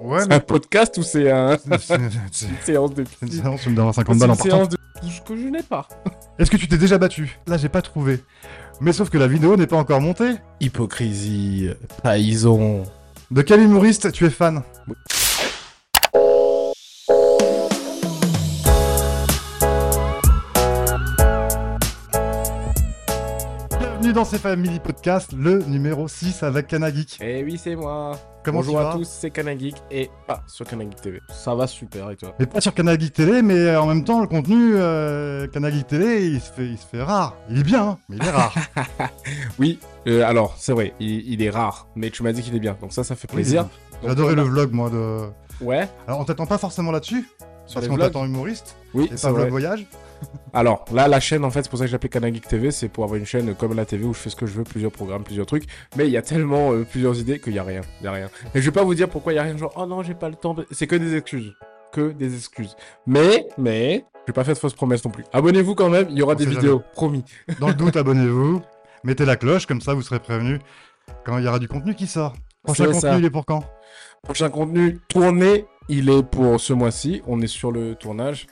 Ouais, C'est mais. un podcast ou c'est un... Une séance de c'est une séance, tu me donneras C'est 50 balles en partant. séance de que je n'ai pas. Est-ce que tu t'es déjà battu Là, j'ai pas trouvé. Mais sauf que la vidéo n'est pas encore montée. Hypocrisie, trahison. De quel humoriste tu es fan? Bienvenue dans ces Family Podcast, le numéro 6 avec Kanagik. Eh oui, c'est moi. Comment Bonjour tu à vas tous, c'est Kanagik et pas sur Kanagik TV. Ça va super et toi Mais pas sur Kanagik Télé, mais en même temps, le contenu euh, Kanagik Télé, il se, fait, il se fait rare. Il est bien, hein, mais il est rare. Oui, euh, alors c'est vrai, il, il est rare, mais tu m'as dit qu'il est bien, donc ça, ça fait plaisir. Donc, J'ai adoré le vlog, moi, de... Ouais, Alors, on t'attend pas forcément là-dessus, sur parce qu'on t'attend humoriste, Oui, c'est pas vlog vrai. voyage. Alors là, la chaîne, en fait, c'est pour ça que j'ai appelé Kanagik TV, c'est pour avoir une chaîne comme la TV où je fais ce que je veux, plusieurs programmes, plusieurs trucs. Mais il y a tellement euh, plusieurs idées qu'il y a rien, il y a rien. Et je vais pas vous dire pourquoi il y a rien, genre oh non, j'ai pas le temps. C'est que des excuses, que des excuses. Mais, mais, je vais pas faire de fausses promesses non plus. Abonnez-vous quand même, il y aura On des vidéos, promis. Dans le doute, abonnez-vous, mettez la cloche, comme ça vous serez prévenus quand il y aura du contenu qui sort. Prochain contenu, ça. il est pour quand? Prochain contenu tourné, il est pour ce mois-ci. On est sur le tournage.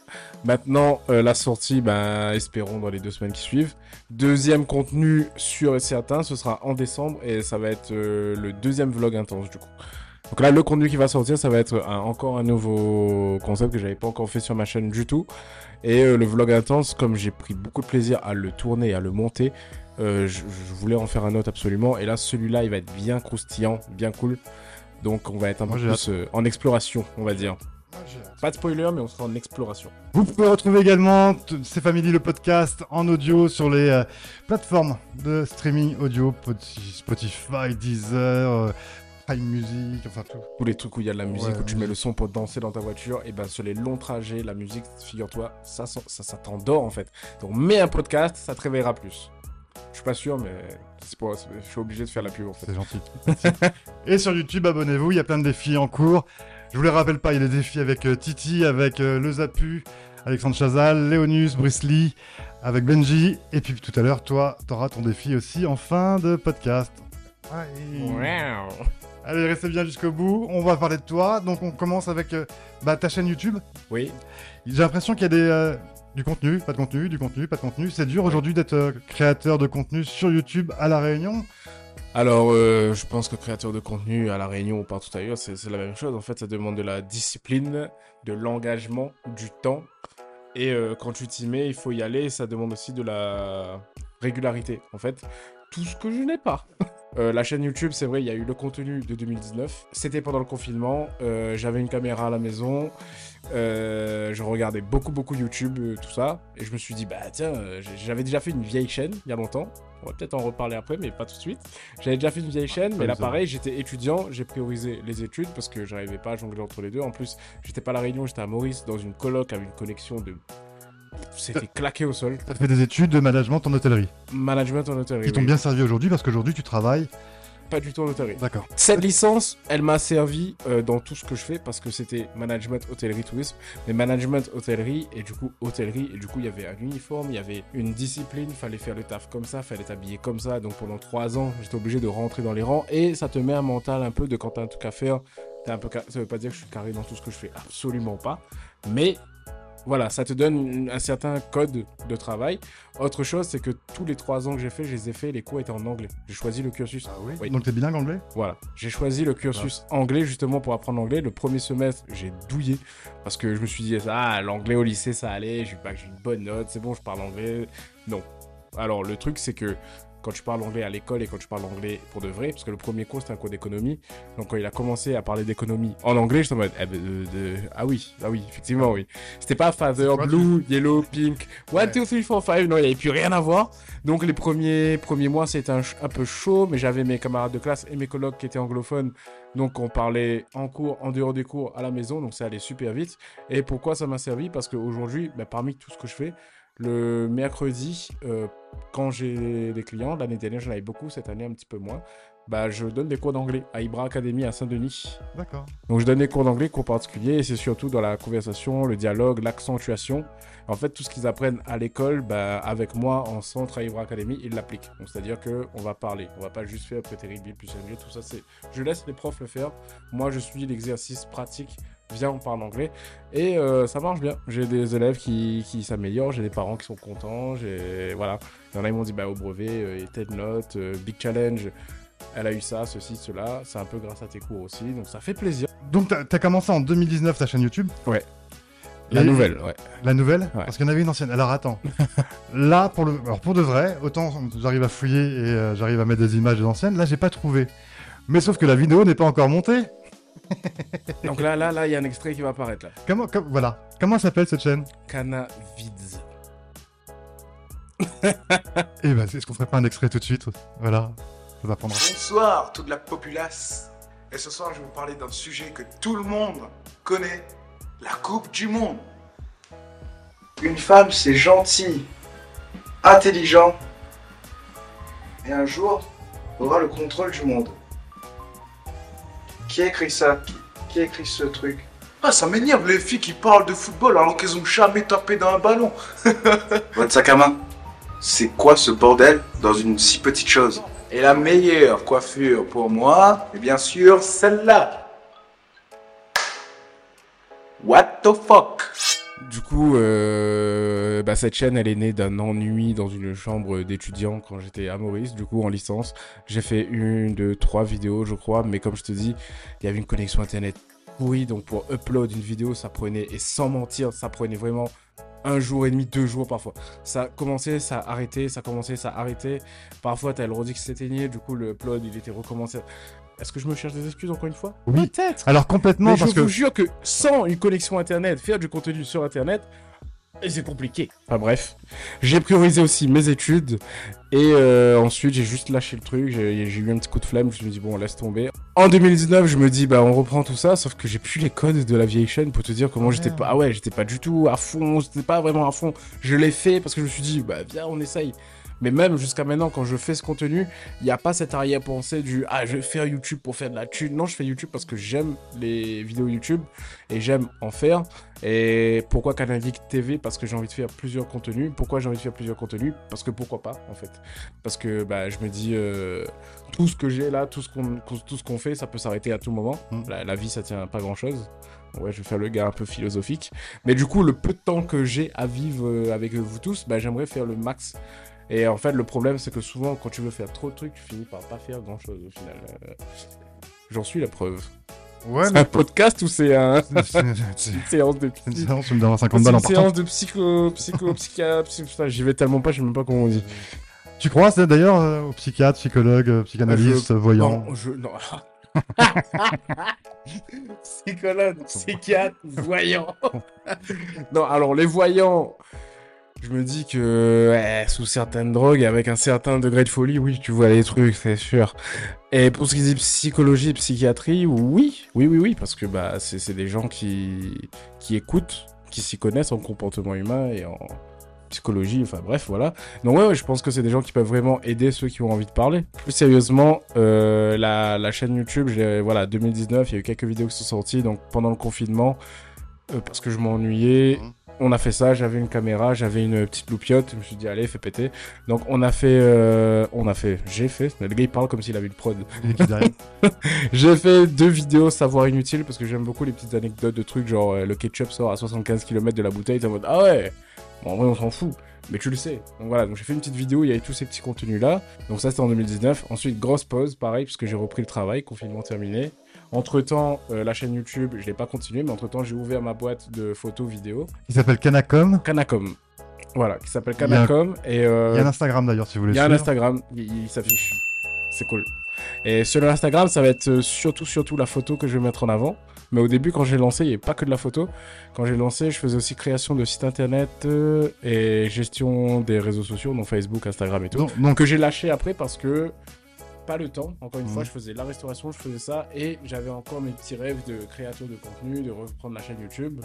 Maintenant, euh, la sortie, ben, espérons dans les deux semaines qui suivent. Deuxième contenu sûr et certain, ce sera en décembre et ça va être euh, le deuxième vlog intense du coup. Donc là, le contenu qui va sortir, ça va être un- encore un nouveau concept que j'avais pas encore fait sur ma chaîne du tout. Et euh, le vlog intense, comme j'ai pris beaucoup de plaisir à le tourner et à le monter, euh, je, je voulais en faire un autre absolument. Et là, celui-là, il va être bien croustillant, bien cool. Donc on va être un Moi, peu plus euh, en exploration, on va dire. Pas de spoiler, mais on sera en exploration. Vous pouvez retrouver également C'est Family le podcast en audio sur les euh, plateformes de streaming audio, Poti- Spotify, Deezer, euh, Prime Music, enfin tout. Tous les trucs où il y a de la musique, Ouais, où tu mets le son pour danser dans ta voiture, et ben sur les longs trajets, la musique, figure-toi, ça, ça, ça, ça t'endort en fait. Donc mets un podcast, ça te réveillera plus. Je suis pas sûr, mais c'est pour- c'est- je suis obligé de faire la pub en fait. C'est gentil. Et sur YouTube, abonnez-vous, il y a plein de défis en cours. Je vous les rappelle pas, il y a des défis avec euh, Titi, avec euh, Le Zapu, Alexandre Chazal, Léonus, Bruce Lee, avec Benji. Et puis tout à l'heure, toi, t'auras ton défi aussi en fin de podcast. Ouais. Allez, restez bien jusqu'au bout. On va parler de toi. Donc, on commence avec euh, bah, ta chaîne YouTube. Oui, J'ai l'impression qu'il y a des, du contenu, pas de contenu, du contenu, pas de contenu. C'est dur aujourd'hui d'être euh, créateur de contenu sur YouTube à La Réunion. Alors, euh, je pense que créateur de contenu à La Réunion ou partout ailleurs, c'est la même chose. En fait, ça demande de la discipline, de l'engagement, du temps. Et euh, quand tu t'y mets, il faut y aller. Ça demande aussi de la régularité. En fait, tout ce que je n'ai pas. Euh, la chaîne YouTube, c'est vrai, il y a eu le contenu de 2019. C'était pendant le confinement. euh, J'avais une caméra à la maison. euh, je regardais beaucoup, beaucoup YouTube, tout ça. Et je me suis dit, bah tiens, j'avais déjà fait une vieille chaîne il y a longtemps. On va peut-être en reparler après, mais pas tout de suite. J'avais déjà fait une vieille chaîne, mais là pareil, j'étais étudiant, j'ai priorisé les études parce que j'arrivais pas à jongler entre les deux. En plus, j'étais pas à La Réunion, j'étais à Maurice dans une coloc avec une connexion de. C'était claqué au sol. Tu as fait des études de management en hôtellerie Management en hôtellerie. qui t'ont oui. bien servi aujourd'hui parce qu'aujourd'hui tu travailles. Pas du tout en hôtellerie. D'accord. Cette licence, elle m'a servi euh, dans tout ce que je fais parce que c'était management, hôtellerie, tourisme. Mais management, hôtellerie et du coup hôtellerie. Et du coup, il y avait un uniforme, il y avait une discipline, fallait faire le taf comme ça, fallait t'habiller comme ça. Donc pendant trois ans, j'étais obligé de rentrer dans les rangs et ça te met un mental un peu de quand t'as un truc à faire. T'es un peu Ça veut pas dire que je suis carré dans tout ce que je fais, absolument pas. Mais voilà, ça te donne un certain code de travail. Autre chose, c'est que tous les trois ans que j'ai fait, je les ai fait, les cours étaient en anglais. J'ai choisi le cursus Oui. Donc t'es bilingue anglais voilà, j'ai choisi le cursus anglais justement pour apprendre l'anglais. Le premier semestre, j'ai douillé parce que je me suis dit, ah, l'anglais au lycée, ça allait, j'ai une bonne note, c'est bon, je parle anglais. Non. Alors, le truc, c'est que quand tu parles anglais à l'école et quand tu parles anglais pour de vrai, parce que le premier cours, c'était un cours d'économie. Donc, quand il a commencé à parler d'économie en anglais, j'étais en mode, eh ben, de- de- ah oui, ah oui, effectivement, oui. C'était pas Father, quoi, Blue, Yellow, Pink, 1, Ouais. 2, 3, 4, 5, non, il n'y avait plus rien à voir. Donc les premiers, premiers mois, c'était un, peu chaud, mais j'avais mes camarades de classe et mes colocs qui étaient anglophones. Donc on parlait en cours, en dehors des cours, à la maison, donc ça allait super vite. Et pourquoi ça m'a servi? Parce qu'aujourd'hui, bah, parmi tout ce que je fais, le mercredi, euh, quand j'ai des clients, l'année dernière j'en avais beaucoup, cette année un petit peu moins. bah, je donne des cours d'anglais à Ibra Academy à Saint-Denis. D'accord. Donc je donne des cours d'anglais, cours particuliers, et c'est surtout dans la conversation, le dialogue, l'accentuation. En fait, tout ce qu'ils apprennent à l'école, bah, avec moi en centre à Ibra Academy, ils l'appliquent. Donc c'est-à-dire que on va parler, on va pas juste faire prétérible plus anglais, tout ça. C'est, je laisse les profs le faire. Moi, je suis l'exercice pratique. Viens, on parle anglais. Et euh, ça marche bien. J'ai des élèves qui, qui s'améliorent, j'ai des parents qui sont contents. J'ai... Voilà. Il y en a, ils m'ont dit, bah, au brevet, euh, Note, euh, Big Challenge, elle a eu ça, ceci, cela. C'est un peu grâce à tes cours aussi. Donc ça fait plaisir. Donc, t'as as commencé en 2019 ta chaîne YouTube La Et- nouvelle, ouais. La nouvelle Ouais. Parce qu'il y en avait une ancienne. Alors attends. là, pour, le... Alors, pour de vrai, autant j'arrive à fouiller et euh, j'arrive à mettre des images anciennes, là, j'ai pas trouvé. Mais sauf que la vidéo n'est pas encore montée. Donc là, là, là, il y a un extrait qui va apparaître là. Comment, com- voilà. Comment s'appelle cette chaîne? Canavids. Eh ben, est-ce qu'on ferait pas un extrait tout de suite Voilà. Ça va prendre. Bonsoir toute la populace. Et ce soir, je vais vous parler d'un sujet que tout le monde connaît, la Coupe du Monde. Une femme, c'est gentil, intelligent, et un jour, aura le contrôle du monde. Qui a écrit ça? Qui, a écrit ce truc? Ah, ça m'énerve les filles qui parlent de football alors qu'elles ont jamais tapé dans un ballon. Votre sac à main, c'est quoi ce bordel dans une si petite chose? Et la meilleure coiffure pour moi, est bien sûr celle-là. What the fuck? Du coup, euh, bah, cette chaîne, elle est née d'un ennui dans une chambre d'étudiant quand j'étais à Maurice, du coup, en licence. J'ai fait une, deux, trois vidéos, je crois, mais comme je te dis, il y avait une connexion internet pourrie, donc pour upload une vidéo, ça prenait, et sans mentir, ça prenait vraiment un jour et demi, deux jours parfois. Ça commençait, ça arrêtait, ça commençait, ça arrêtait. Parfois, t'as le redis qui s'éteignait, du coup, le upload, il était recommencé. Est-ce que je me cherche des excuses encore une fois Oui. Peut-être Alors complètement, mais parce je que vous jure que sans une connexion internet, faire du contenu sur internet, et c'est compliqué. Enfin bref, j'ai priorisé aussi mes études et euh, ensuite j'ai juste lâché le truc. J'ai eu un petit coup de flemme. Je me dis bon, laisse tomber. En 2019, je me dis bah on reprend tout ça, sauf que j'ai plus les codes de la vieille chaîne pour te dire comment j'étais pas. Ah ouais, j'étais pas du tout à fond. J'étais pas vraiment à fond. Je l'ai fait parce que je me suis dit bah viens on essaye. Mais même jusqu'à maintenant, quand je fais ce contenu, il n'y a pas cette arrière-pensée du Ah, je vais faire YouTube pour faire de la thune. Non, je fais YouTube parce que j'aime les vidéos YouTube et j'aime en faire. Et pourquoi Canadic TV Parce que j'ai envie de faire plusieurs contenus. Pourquoi j'ai envie de faire plusieurs contenus? Parce que pourquoi pas, en fait. Parce que bah, je me dis, euh, tout ce que j'ai là, tout ce qu'on qu'on fait, ça peut s'arrêter à tout moment. Mm. La, la vie, ça tient à pas grand-chose. Ouais, je vais faire le gars un peu philosophique. Mais du coup, le peu de temps que j'ai à vivre euh, avec vous tous, bah, j'aimerais faire le max. Et en fait, le problème, c'est que souvent, quand tu veux faire trop de trucs, tu finis par pas faire grand-chose au final. Euh, J'en suis la preuve. ouais, C'est mais un podcast ou c'est un... une séance de une séance, me donnes 50 c'est balles en partant. séance de psycho, psycho, psychiatre, psy- putain, j'y vais tellement pas, je sais même pas comment on dit. Tu crois c'est d'ailleurs euh, aux psychiatres, psychologues, euh, psychanalystes, Je- voyants Non, je, non. Psychologue, psychiatre, voyant. non, alors les voyants, je me dis que sous certaines drogues, avec un certain degré de folie, oui, tu vois les trucs, c'est sûr. Et pour ce qui dit psychologie psychiatrie, oui, oui, oui, oui, parce que bah, c'est des gens qui, qui écoutent, qui s'y connaissent en comportement humain et en psychologie, enfin bref, voilà. Donc ouais, ouais, je pense que c'est des gens qui peuvent vraiment aider ceux qui ont envie de parler. Plus sérieusement, euh, la, la chaîne YouTube, voilà, 2019, il y a eu quelques vidéos qui sont sorties, donc pendant le confinement, euh, parce que je m'ennuyais, Mhm. On a fait ça, j'avais une caméra, j'avais une petite loupiote, je me suis dit allez, fais péter. Donc on a fait, euh, on a fait, j'ai fait, le gars il parle comme s'il avait une prod. J'ai fait deux vidéos savoir inutile parce que j'aime beaucoup les petites anecdotes de trucs genre euh, le ketchup sort à 75 km de la bouteille, t'es en mode ah ouais, bon, en vrai on s'en fout, mais tu le sais. Donc voilà, donc j'ai fait une petite vidéo, il y avait tous ces petits contenus là. Donc ça c'était en 2019. Ensuite grosse pause, pareil, parce que j'ai repris le travail, confinement terminé. Entre temps, la chaîne YouTube, je l'ai pas continué, mais entre temps j'ai ouvert ma boîte de photos vidéo, Qui s'appelle Canacom. Canacom. Voilà, qui s'appelle Il y a- Canacom et euh, Il y a un Instagram d'ailleurs si vous voulez il y a un. Instagram, il, il s'affiche. C'est cool. Et sur le Instagram, ça va être euh, surtout, surtout la photo que je vais mettre en avant. Mais au début, quand j'ai lancé, il n'y avait pas que de la photo. Quand j'ai lancé, je faisais aussi création de site internet euh, et gestion des réseaux sociaux, donc Facebook, Instagram et tout. Donc, donc, Que j'ai lâché après parce que pas le temps. Encore une fois, je faisais la restauration, je faisais ça, et j'avais encore mes petits rêves de créateur de contenu, de reprendre la chaîne YouTube.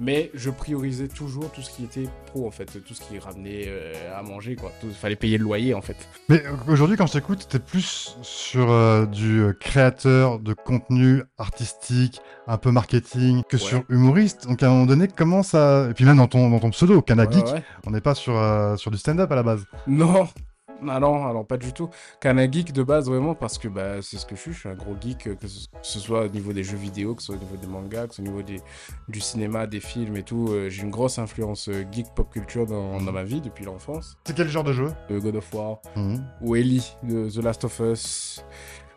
Mais je priorisais toujours tout ce qui était pro, en fait, tout ce qui ramenait euh, à manger, quoi. Il fallait payer le loyer, en fait. Mais euh, aujourd'hui, quand je t'écoute, t'es plus sur euh, du créateur de contenu artistique, un peu marketing, que Ouais. sur humoriste. Donc à un moment donné, comment ça... Et puis même dans ton, dans ton pseudo, Kana Ouais, on n'est pas sur, euh, sur du stand-up à la base. Non, non, non, alors pas du tout. Qu'un geek de base, vraiment, parce que bah, c'est ce que je suis. Je suis un gros geek, euh, que ce, que ce soit au niveau des jeux vidéo, que ce soit au niveau des mangas, que ce soit au niveau des, du cinéma, des films et tout. Euh, J'ai une grosse influence euh, geek pop culture dans, dans ma vie depuis l'enfance. C'est quel genre de jeu? Euh, God of War, Mhm. ou Ellie de The Last of Us.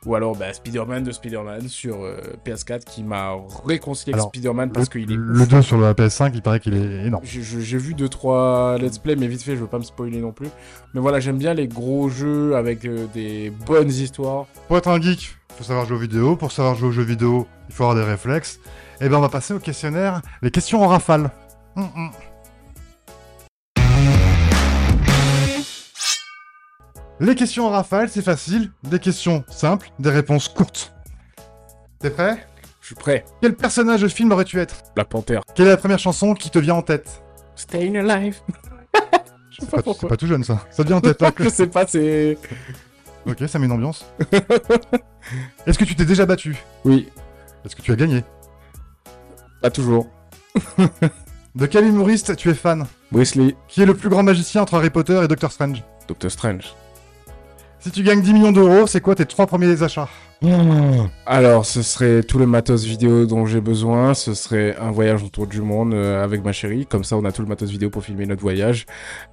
Ou alors bah, Spider-Man de Spider-Man sur euh, PS4 qui m'a réconcilié avec Spider-Man parce qu'il est Le 2 sur la PS5, il paraît qu'il est énorme. j'ai- vu 2-3 let's play, mais vite fait, je veux pas me spoiler non plus. Mais voilà, j'aime bien les gros jeux avec euh, des bonnes histoires. Pour être un geek, faut savoir jouer aux vidéos. Pour savoir jouer aux jeux vidéo, il faut avoir des réflexes. Et ben on va passer au questionnaire. Les questions en rafale. Hum, hum. Les questions en rafale, c'est facile. Des questions simples, des réponses courtes. T'es prêt? Je suis prêt. Quel personnage de film aurais-tu être? Black Panther. Quelle est la première chanson qui te vient en tête? Staying alive. je sais pas c'est pourquoi. pas tout jeune ça. Ça te vient en tête là je sais pas, c'est. Ok, ça met une ambiance. Est-ce que tu t'es déjà battu? Oui, Est-ce que tu as gagné? Pas toujours. De quel humoriste tu es fan? Bruce Lee. Qui est le plus grand magicien entre Harry Potter et Doctor Strange? Doctor Strange. Si tu gagnes 10 millions d'euros, c'est quoi tes trois premiers achats? Alors, ce serait tout le matos vidéo dont j'ai besoin. Ce serait un voyage autour du monde euh, avec ma chérie. Comme ça, on a tout le matos vidéo pour filmer notre voyage.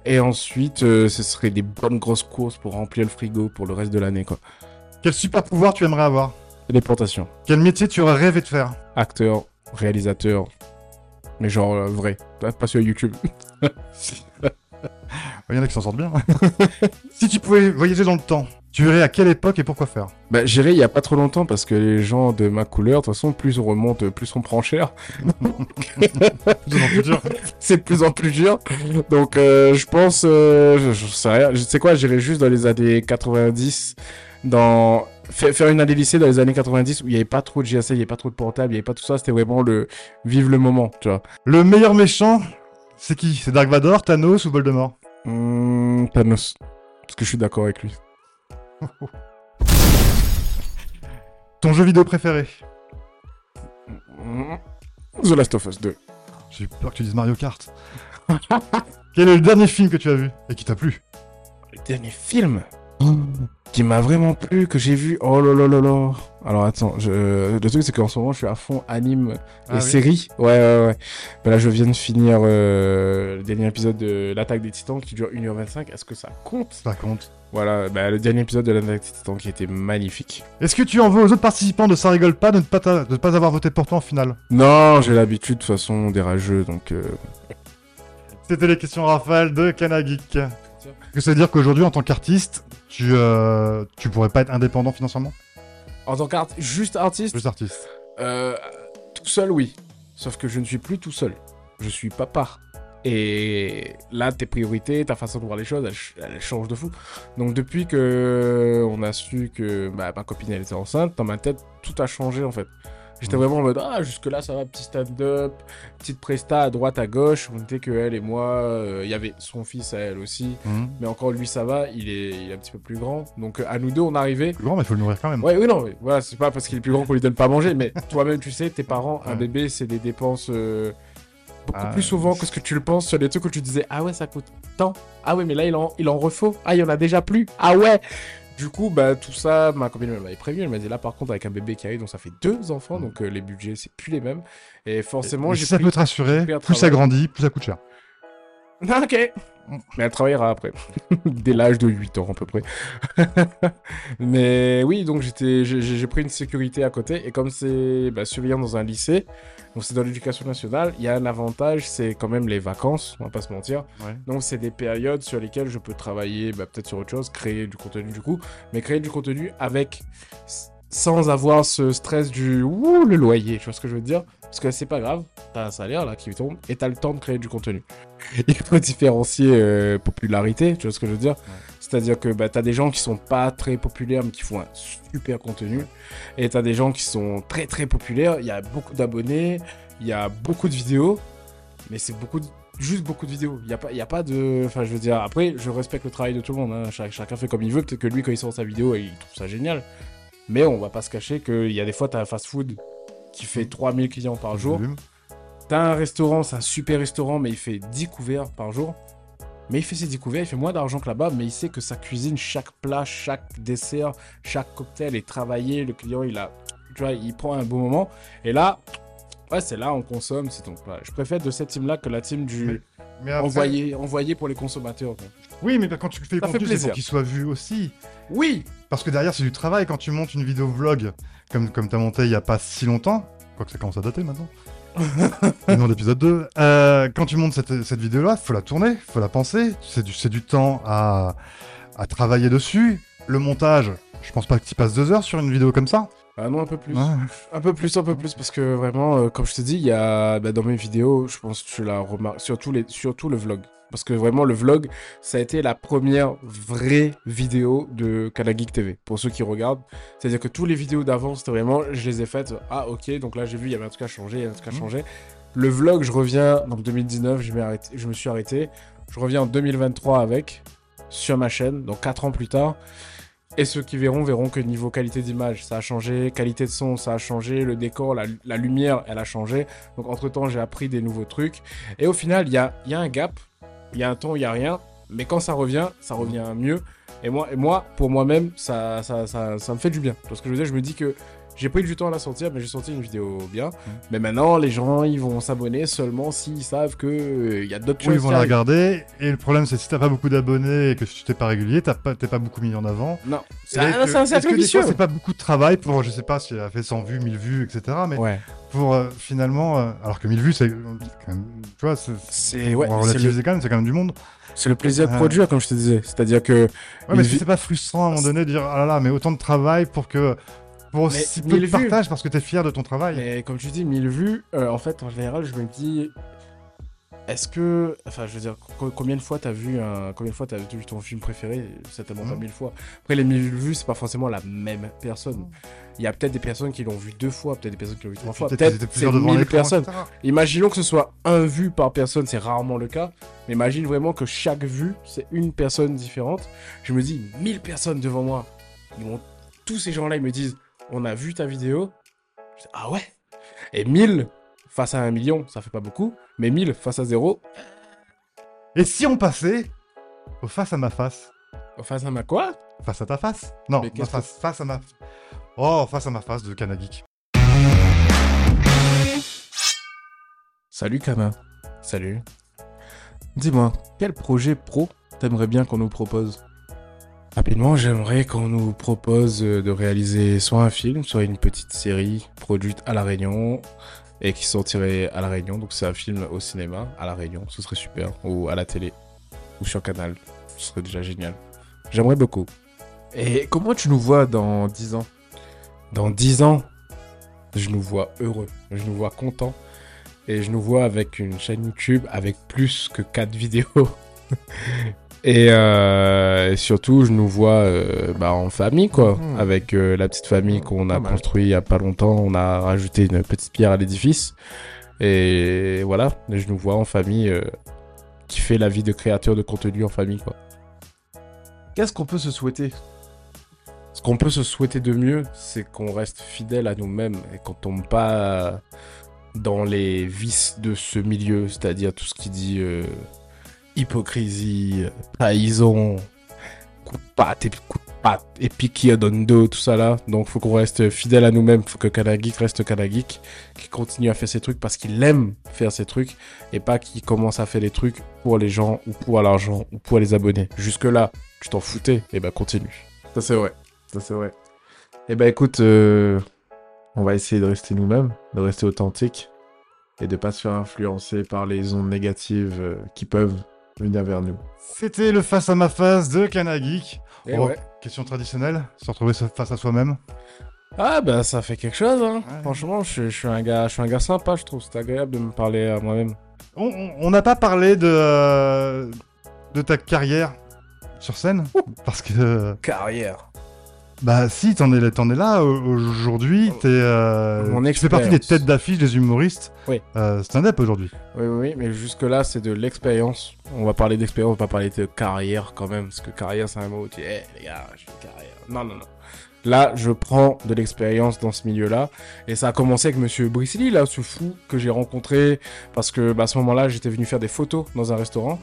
Et ensuite, euh, ce serait des bonnes grosses courses pour remplir le frigo pour le reste de l'année, quoi. Quel super pouvoir tu aimerais avoir? Téléportation. Quel métier tu aurais rêvé de faire? Acteur, réalisateur. Mais genre euh, vrai. Pas pas sur YouTube. Il y en a qui s'en sortent bien. si tu pouvais voyager dans le temps, tu irais à quelle époque et pourquoi faire? Bah, j'irai il y a pas trop longtemps parce que les gens de ma couleur, de toute façon, plus on remonte, plus on prend cher. C'est de plus en plus dur. Donc, euh, je pense, euh, je, je sais rien. Je sais quoi, j'irai juste dans les années 90, dans fa- faire une année lycée dans les années 90 où il y avait pas trop de GSL, il y avait pas trop de portable, il y avait pas tout ça. C'était vraiment le vivre le moment, tu vois. Le meilleur méchant, c'est qui? C'est Dark Vador, Thanos ou Voldemort? Hum, Thanos, parce que je suis d'accord avec lui. Ton jeu vidéo préféré? Hum, The Last of Us 2. J'ai eu peur que tu dises Mario Kart. Quel est le dernier film que tu as vu et qui t'a plu? Le dernier film? Qui m'a vraiment plu, que j'ai vu. Oh là là là là. Alors attends, je... le truc c'est qu'en ce moment je suis à fond anime et Ah oui. séries. Ouais, ouais, ouais. Ben là je viens de finir euh, le dernier épisode de L'attaque des titans qui dure 1h25. Est-ce que ça compte? Ça compte. Voilà, ben, le dernier épisode de L'attaque des titans qui était magnifique. Est-ce que tu en veux aux autres participants de Ça rigole pas de ne pas, de ne pas avoir voté pour toi en finale? Non, j'ai l'habitude de toute façon des rageux donc. euh, C'était les questions rafales de Canageek. Que ça veut dire qu'aujourd'hui, en tant qu'artiste, tu, euh, tu pourrais pas être indépendant financièrement En tant qu'artiste, juste artiste, Plus artiste. Euh, tout seul, oui. Sauf que je ne suis plus tout seul. Je suis papa. Et là, tes priorités, ta façon de voir les choses, elle, ch- elle change de fou. Donc depuis que on a su que bah, ma copine elle était enceinte, dans ma tête, tout a changé en fait. J'étais vraiment en mode ah jusque là ça va petit stand-up, petite presta à droite à gauche. On était que elle et moi. euh, Il y avait son fils à elle aussi, Mhm. mais encore lui ça va. Il est, il est un petit peu plus grand. Donc euh, à nous deux on arrivait. Plus grand, mais il faut le nourrir quand même. Ouais, oui, non, mais voilà, c'est pas parce qu'il est plus grand qu'on lui donne pas à manger, mais toi-même, tu sais, tes parents, un bébé, c'est des dépenses euh, beaucoup Ah, plus souvent que ce que tu le penses sur des trucs où tu disais, ah ouais, ça coûte tant. Ah ouais, mais là, il en, il en refaut. Ah, il y en a déjà plus. Ah ouais. Du coup, bah, tout ça, ma copine m'avait prévenu. Elle m'a dit, là, par contre, avec un bébé qui arrive, donc ça fait deux enfants, donc euh, les budgets, c'est plus les mêmes. Et forcément, j'ai si ça pris- peut te rassurer, plus ça grandit, plus ça coûte cher. Ah, ok. Mais elle travaillera après. Dès l'âge de 8 ans, à peu près. Mais oui, donc j'ai- pris une sécurité à côté. Et comme c'est bah, surveillant dans un lycée, donc c'est dans l'éducation nationale, il y a un avantage, c'est quand même les vacances, on va pas se mentir. Ouais. Donc c'est des périodes sur lesquelles je peux travailler bah, peut-être sur autre chose, créer du contenu du coup, mais créer du contenu avec... sans avoir ce stress du ouh, le loyer, tu vois ce que je veux dire? Parce que c'est pas grave, t'as un salaire là qui tombe et t'as le temps de créer du contenu. Il faut différencier euh, popularité, tu vois ce que je veux dire? C'est-à-dire que bah, t'as des gens qui sont pas très populaires mais qui font un super contenu et t'as des gens qui sont très très populaires, il y a beaucoup d'abonnés, il y a beaucoup de vidéos, mais c'est beaucoup de juste beaucoup de vidéos. Il n'y a, pas- y a pas de. Enfin, je veux dire, après, je respecte le travail de tout le monde. hein. Cha- chacun fait comme il veut. Peut-être que lui, quand il sort sa vidéo, il trouve ça génial. Mais on va pas se cacher qu'il y a des fois, tu as un fast-food qui fait 3000 clients par jour. T'as un restaurant, c'est un super restaurant, mais il fait 10 couverts par jour. Mais il fait ses 10 couverts, il fait moins d'argent que là-bas, mais il sait que sa cuisine, chaque plat, chaque dessert, chaque cocktail est travaillé. Le client, il a. Tu vois, il prend un bon moment. Et là. Ouais, c'est là, on consomme, c'est donc. Je préfère de cette team-là que la team du Mais après- envoyé, envoyé pour les consommateurs. quoi. Oui, mais quand tu fais le contenu, c'est plaisir. pour qu'il soit vu aussi. Oui, Parce que derrière, c'est du travail. Quand tu montes une vidéo vlog, comme, comme tu as monté il y a pas si longtemps, quoique ça commence à dater maintenant. non, l'épisode 2. Euh, quand tu montes cette, cette vidéo-là, faut la tourner, faut la penser. C'est du, c'est du temps à, à travailler dessus. Le montage, je pense pas que tu passes deux heures sur une vidéo comme ça. ah non, un peu plus. Ouais. Un peu plus, un peu plus, parce que vraiment, euh, comme je te dis, il y a bah, dans mes vidéos, je pense que tu l'as remarqué, surtout, les, surtout le vlog. Parce que vraiment, le vlog, ça a été la première vraie vidéo de Kalageek TV, pour ceux qui regardent. C'est-à-dire que toutes les vidéos d'avant, c'était vraiment, je les ai faites, ah ok, donc là j'ai vu, il y avait un truc à changer, il y avait un truc à Mhm. changer. Le vlog, je reviens, donc 2019, je, arrêté, je me suis arrêté. Je reviens en 2023 avec, sur ma chaîne, donc 4 ans plus tard. Et ceux qui verront, verront que niveau qualité d'image, ça a changé, qualité de son, ça a changé, le décor, la, la lumière, elle a changé. Donc entre-temps, j'ai appris des nouveaux trucs. Et au final, il y a, il y a un gap, il y a un temps, il y a rien. Mais quand ça revient, ça revient mieux. Et moi, moi pour moi-même, ça, ça, ça, ça me fait du bien. Parce que je veux dire, je me dis que j'ai pris du temps à la sortir, mais j'ai sorti une vidéo bien. Mais maintenant, les gens, ils vont s'abonner seulement s'ils savent que euh, il y a d'autres Oui, choses. ils vont qui la regarder. Et le problème, c'est si t'as pas beaucoup d'abonnés et que tu t'es pas régulier, t'as pas, t'es pas beaucoup mis en avant. Non, c'est un, un cercle que vicieux. c'est pas beaucoup de travail pour, je sais pas si elle a fait 100 vues, 1000 vues, etc. Mais Ouais, pour euh, finalement, euh, alors que 1000 vues, c'est quand même, tu vois, c'est, ouais, le, relativiser quand même, c'est quand même du monde. c'est le plaisir de produire, comme je te disais. C'est-à-dire que Ouais, mais vie- c'est pas frustrant à un moment donné de dire, ah là là, mais autant de travail pour que, pour Mais si peu de 1000 vues. partage parce que t'es fier de ton travail. Mais comme tu dis, 1000 vues, euh, en fait, en général, je me dis, est-ce que, enfin, je veux dire, co- combien de fois t'as vu un, combien de fois t'as vu ton film préféré? Certainement pas Mhm. 1000 fois. Après, les 1000 vues, c'est pas forcément la même personne. Il y a peut-être des personnes qui l'ont vu deux fois, peut-être des personnes qui l'ont vu trois fois, Peut-être étaient c'est plusieurs devant 1000 l'écran, personnes. etc. Imaginons que ce soit un vu par personne, c'est rarement le cas. Mais imagine vraiment que chaque vue, c'est une personne différente. Je me dis, 1000 personnes devant moi. Ils tous ces gens-là, ils me disent, on a vu ta vidéo. Dis, ah ouais Et 1000 face à un million, ça fait pas beaucoup. Mais 1000 face à zéro, Et si on passait au face à ma face? Face à ma quoi? Face à ta face? Non, ma que- face, à ma... Oh, face à ma face de Kanagik. Salut Kama. Salut. Dis-moi, quel projet pro t'aimerais bien qu'on nous propose? Rapidement, j'aimerais qu'on nous propose euh, de réaliser soit un film, soit une petite série produite à La Réunion et qui sortirait à La Réunion. Donc c'est un film au cinéma à La Réunion, ce serait super. Ou à la télé, ou sur Canal, ce serait déjà génial. J'aimerais beaucoup. Et comment tu nous vois dans 10 ans? Dans 10 ans, je nous vois heureux, je nous vois content et je nous vois avec une chaîne YouTube avec plus que 4 vidéos. Et, euh, et surtout, je nous vois euh, bah, en famille, quoi. Mhm. Avec euh, la petite famille qu'on a Pas mal. construit il y a pas longtemps. On a rajouté une petite pierre à l'édifice. Et voilà, je nous vois en famille qui fait la vie de créateur de contenu en famille, quoi. Qu'est-ce qu'on peut se souhaiter? Ce qu'on peut se souhaiter de mieux, c'est qu'on reste fidèle à nous-mêmes et qu'on tombe pas dans les vices de ce milieu, c'est-à-dire tout ce qui dit hypocrisie, trahison, coup de patte coup de patte, tout ça là. Donc faut qu'on reste fidèle à nous-mêmes, faut que Kanagik reste Kanagik, qu'il continue à faire ses trucs parce qu'il aime faire ses trucs et pas qu'il commence à faire les trucs pour les gens ou pour l'argent ou pour les abonnés. Jusque là, tu t'en foutais, et ben continue. Ça c'est vrai, ça c'est vrai. Et ben écoute, euh, on va essayer de rester nous-mêmes, de rester authentique et de pas se faire influencer par les ondes négatives euh, qui peuvent venir vers nous. C'était le face à ma face de Kanagik. Et Oh, ouais. Question traditionnelle, se retrouver face à soi-même. Ah bah ça fait quelque chose, hein. Ouais. Franchement, je, je suis un gars, je suis un gars sympa, je trouve. C'est agréable de me parler à moi-même. On- n'a pas parlé de, euh, de ta carrière sur scène parce que Carrière. Bah si t'en es, t'en es là au- aujourd'hui, t'es euh, tu fais partie des têtes d'affiche des humoristes Oui. euh, stand-up aujourd'hui. Oui, oui, oui, mais jusque-là, c'est de l'expérience. On va parler d'expérience, on va pas parler de carrière quand même, parce que carrière, c'est un mot où tu dis, Eh, les gars, je fais une carrière. Non, non, non. Là, je prends de l'expérience dans ce milieu-là. Et ça a commencé avec monsieur Brissely, là, ce fou que j'ai rencontré. Parce que, bah, à ce moment-là, j'étais venu faire des photos dans un restaurant.